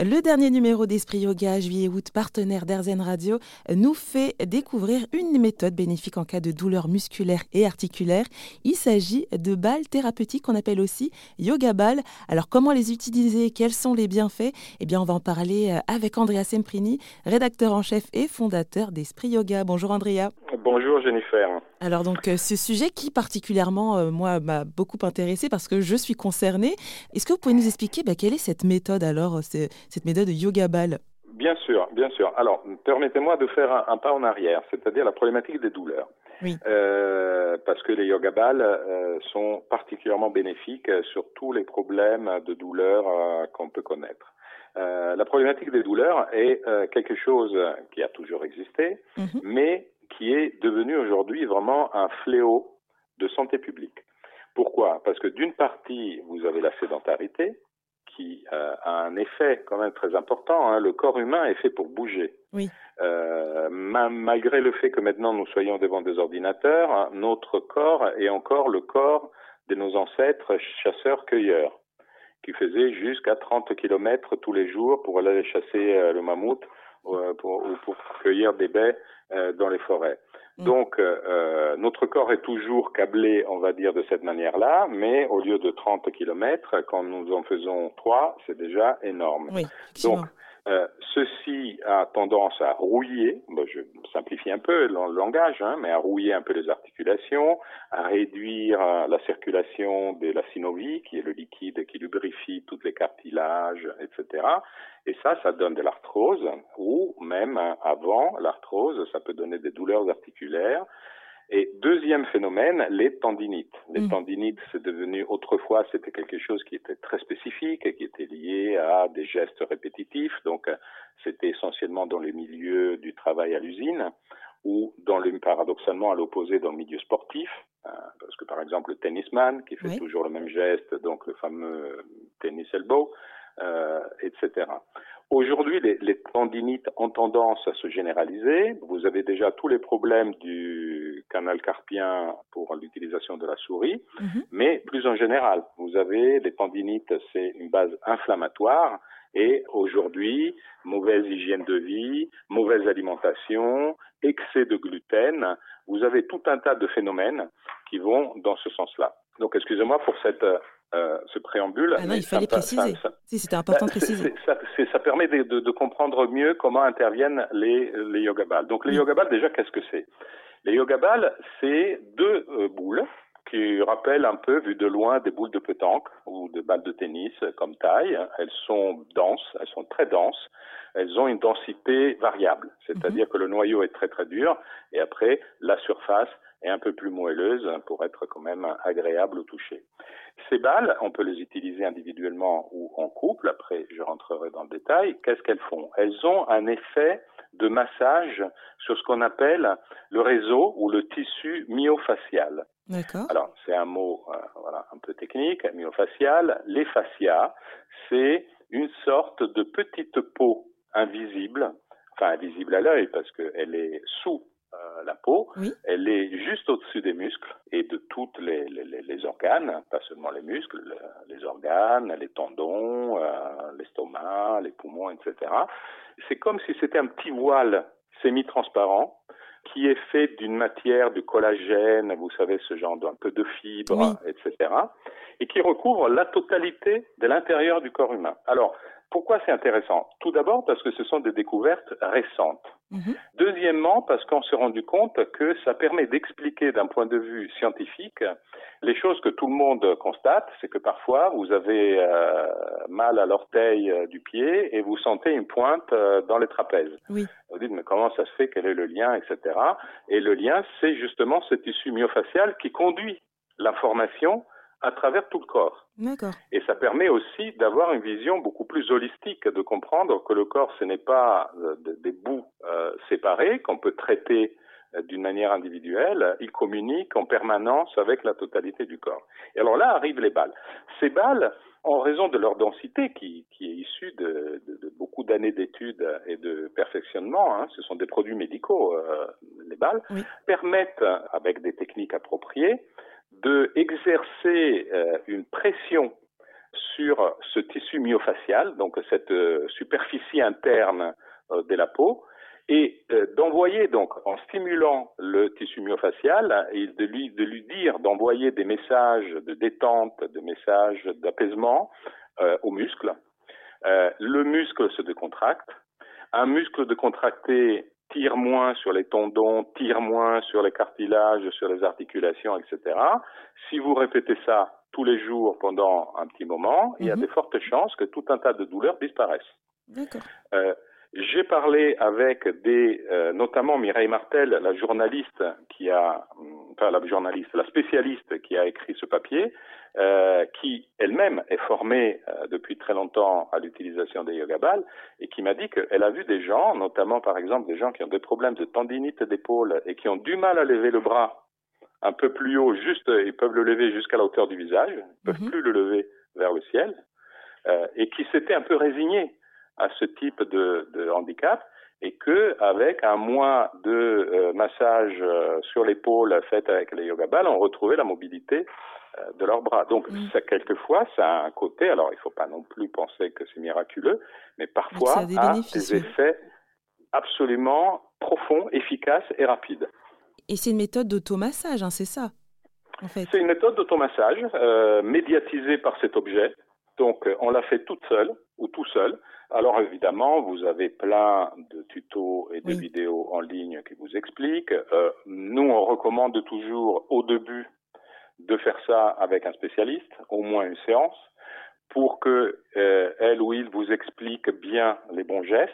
Le dernier numéro d'Esprit Yoga, juillet-août, partenaire d'Airzen Radio, nous fait découvrir une méthode bénéfique en cas de douleurs musculaires et articulaires. Il s'agit de balles thérapeutiques qu'on appelle aussi yoga balles. Alors comment les utiliser? Quels sont les bienfaits? Eh bien, on va en parler euh, avec Andrea Semprini, rédacteur en chef et fondateur d'Esprit Yoga. Bonjour Andrea. Bonjour Jennifer. Alors donc euh, ce sujet qui particulièrement euh, moi m'a beaucoup intéressé parce que je suis concernée. Est-ce que vous pouvez nous expliquer bah, quelle est cette méthode alors, cette méthode yoga ball? Bien sûr, bien sûr. Alors permettez-moi de faire un, pas en arrière, c'est-à-dire la problématique des douleurs. Oui. Euh, parce que les yoga balles sont particulièrement bénéfiques sur tous les problèmes de douleurs qu'on peut connaître. la problématique des douleurs est quelque chose qui a toujours existé, mhm. mais qui est devenu aujourd'hui vraiment un fléau de santé publique. Pourquoi? Parce que d'une partie, vous avez la sédentarité, qui euh, a un effet quand même très important. Hein. Le corps humain est fait pour bouger. Oui. Euh, malgré le fait que maintenant nous soyons devant des ordinateurs, hein, notre corps est encore le corps de nos ancêtres chasseurs-cueilleurs, qui faisaient jusqu'à 30 km tous les jours pour aller chasser euh, le mammouth ou pour, pour, cueillir des baies euh, dans les forêts. Mm. Donc, euh, euh, notre corps est toujours câblé, on va dire, de cette manière-là, mais au lieu de 30 km, quand nous en faisons 3, c'est déjà énorme. Oui, Donc, euh, ceci a tendance à rouiller, je simplifie un peu le langage, hein, mais à rouiller un peu les à réduire euh, la circulation de la synovie, qui est le liquide qui lubrifie tous les cartilages, etc. Et ça, ça donne de l'arthrose, ou même hein, avant l'arthrose, ça peut donner des douleurs articulaires. Et deuxième phénomène, les tendinites. Les mm. tendinites, c'est devenu autrefois, c'était quelque chose qui était très spécifique et qui était lié à des gestes répétitifs. Donc, c'était essentiellement dans les milieux du travail à l'usine ou dans le, paradoxalement à l'opposé dans le milieu sportif. Hein, parce que par exemple, le tennisman qui fait toujours le même geste, donc le fameux tennis elbow, euh, etc. Aujourd'hui, les, les, tendinites ont tendance à se généraliser. Vous avez déjà tous les problèmes du canal carpien pour l'utilisation de la souris, mhm. mais plus en général, vous avez les tendinites, c'est une base inflammatoire. Et aujourd'hui, mauvaise hygiène de vie, mauvaise alimentation, excès de gluten, vous avez tout un tas de phénomènes qui vont dans ce sens-là. Donc, excusez-moi pour cette euh, ce préambule. Ah non, il fallait préciser. si, c'était important de préciser. Ça, ça, permet de, de, de, comprendre mieux comment interviennent les, les yoga balles. Donc, les yoga balles, déjà, qu'est-ce que c'est? Les yoga balles, c'est deux euh, boules qui rappellent un peu, vu de loin, des boules de pétanque ou de balles de tennis comme taille. Elles sont denses, elles sont très denses. Elles ont une densité variable, c'est-à-dire mhm. que le noyau est très très dur et après la surface est un peu plus moelleuse pour être quand même agréable au toucher. Ces balles, on peut les utiliser individuellement ou en couple. Après, je rentrerai dans le détail. Qu'est-ce qu'elles font? Elles ont un effet de massage sur ce qu'on appelle le réseau ou le tissu myofascial. D'accord. Alors, c'est un mot euh, voilà, un peu technique, myofascial. Les fascias, c'est une sorte de petite peau invisible, enfin invisible à l'œil parce qu'elle est sous euh, la peau, elle est juste au-dessus des muscles et de toutes les, les, organes, pas seulement les muscles, les organes, les tendons, euh, l'estomac, les poumons, etc. C'est comme si c'était un petit voile semi-transparent qui est fait d'une matière du collagène, vous savez, ce genre d'un peu de fibres, etc., et qui recouvre la totalité de l'intérieur du corps humain. Alors, pourquoi c'est intéressant? Tout d'abord parce que ce sont des découvertes récentes. Mhm. Deuxièmement, parce qu'on s'est rendu compte que ça permet d'expliquer d'un point de vue scientifique les choses que tout le monde constate, c'est que parfois vous avez euh, mal à l'orteil euh, du pied et vous sentez une pointe euh, dans les trapèzes. Oui. Vous dites mais comment ça se fait? Quel est le lien, etc. Et le lien, c'est justement ce tissu myofacial qui conduit l'information à travers tout le corps. Et ça permet aussi d'avoir une vision beaucoup plus holistique, de comprendre que le corps, ce n'est pas euh, des bouts euh, séparés qu'on peut traiter euh, d'une manière individuelle, il communique en permanence avec la totalité du corps. Et alors là arrivent les balles. Ces balles, en raison de leur densité qui, qui est issue de, de, de beaucoup d'années d'études et de perfectionnement, hein, ce sont des produits médicaux, euh, les balles, permettent, avec des techniques appropriées, de exercer euh, une pression sur ce tissu myofacial, donc cette superficie interne de la peau, et d'envoyer donc en stimulant le tissu myofacial et de lui de lui dire d'envoyer des messages de détente, des messages d'apaisement aux muscles. le muscle se décontracte. Un muscle décontracté tire moins sur les tendons, tire moins sur les cartilages, sur les articulations, etc. Si vous répétez ça tous les jours pendant un petit moment, il y a mhm. de fortes chances que tout un tas de douleurs disparaissent. Euh, j'ai parlé avec des, euh, notamment Mireille Martel, la journaliste qui a, enfin la journaliste, la spécialiste qui a écrit ce papier, euh, qui elle-même est formée euh, depuis très longtemps à l'utilisation des yoga balles et qui m'a dit qu'elle a vu des gens, notamment par exemple des gens qui ont des problèmes de tendinite d'épaule et qui ont du mal à lever le bras un peu plus haut, juste ils peuvent le lever jusqu'à la hauteur du visage, ils peuvent mhm. plus le lever vers le ciel, euh, et qui s'étaient un peu résignés à ce type de, de handicap et que avec un mois de euh, massage euh, sur l'épaule fait avec les yoga balles, on retrouvait la mobilité euh, de leurs bras. Donc ça quelquefois ça a un côté alors il ne faut pas non plus penser que c'est miraculeux, mais parfois ça a des, a des effets absolument profonds, efficaces et rapides. Et c'est une méthode d'automassage, hein, c'est ça en fait. C'est une méthode d'automassage euh, médiatisée par cet objet. Donc on l'a fait toute seule ou tout seul. Alors évidemment, vous avez plein de tutos et de vidéos en ligne qui vous expliquent. Euh, nous, on recommande toujours au début de faire ça avec un spécialiste, au moins une séance, pour que euh, elle ou il vous explique bien les bons gestes.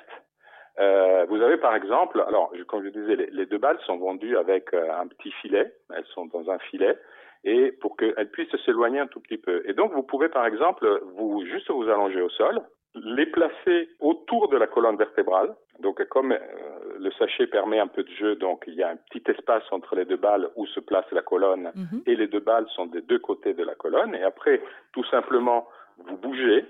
Euh, vous avez par exemple, alors comme je disais, les, les deux balles sont vendues avec euh, un petit filet, elles sont dans un filet, et pour qu'elles puissent s'éloigner un tout petit peu. Et donc vous pouvez par exemple vous juste vous allonger au sol, les placer autour de la colonne vertébrale. Donc comme euh, le sachet permet un peu de jeu, donc il y a un petit espace entre les deux balles où se place la colonne mhm. et les deux balles sont des deux côtés de la colonne. Et après, tout simplement, vous bougez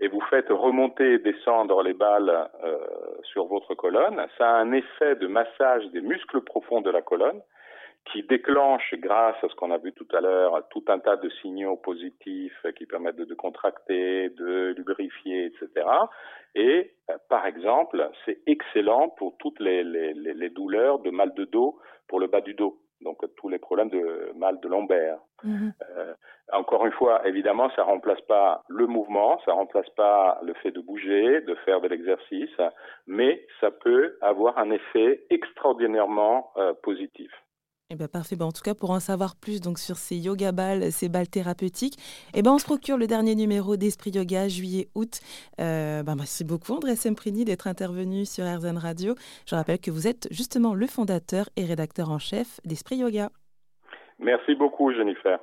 et vous faites remonter et descendre les balles euh, sur votre colonne. Ça a un effet de massage des muscles profonds de la colonne qui déclenche, grâce à ce qu'on a vu tout à l'heure, tout un tas de signaux positifs qui permettent de, contracter, de lubrifier, etc. Et euh, par exemple, c'est excellent pour toutes les, les, les, douleurs de mal de dos pour le bas du dos. Donc tous les problèmes de mal de lombaire. Mhm. Euh, encore une fois, évidemment, ça remplace pas le mouvement, ça remplace pas le fait de bouger, de faire de l'exercice, mais ça peut avoir un effet extraordinairement euh, positif. Eh ben parfait. Ben, en tout cas, pour en savoir plus donc sur ces yoga balles, ces balles thérapeutiques, eh ben on se procure le dernier numéro d'Esprit Yoga juillet-août. Euh, ben, merci beaucoup André Semprini d'être intervenu sur RZN Radio. Je rappelle que vous êtes justement le fondateur et rédacteur en chef d'Esprit Yoga. Merci beaucoup Jennifer.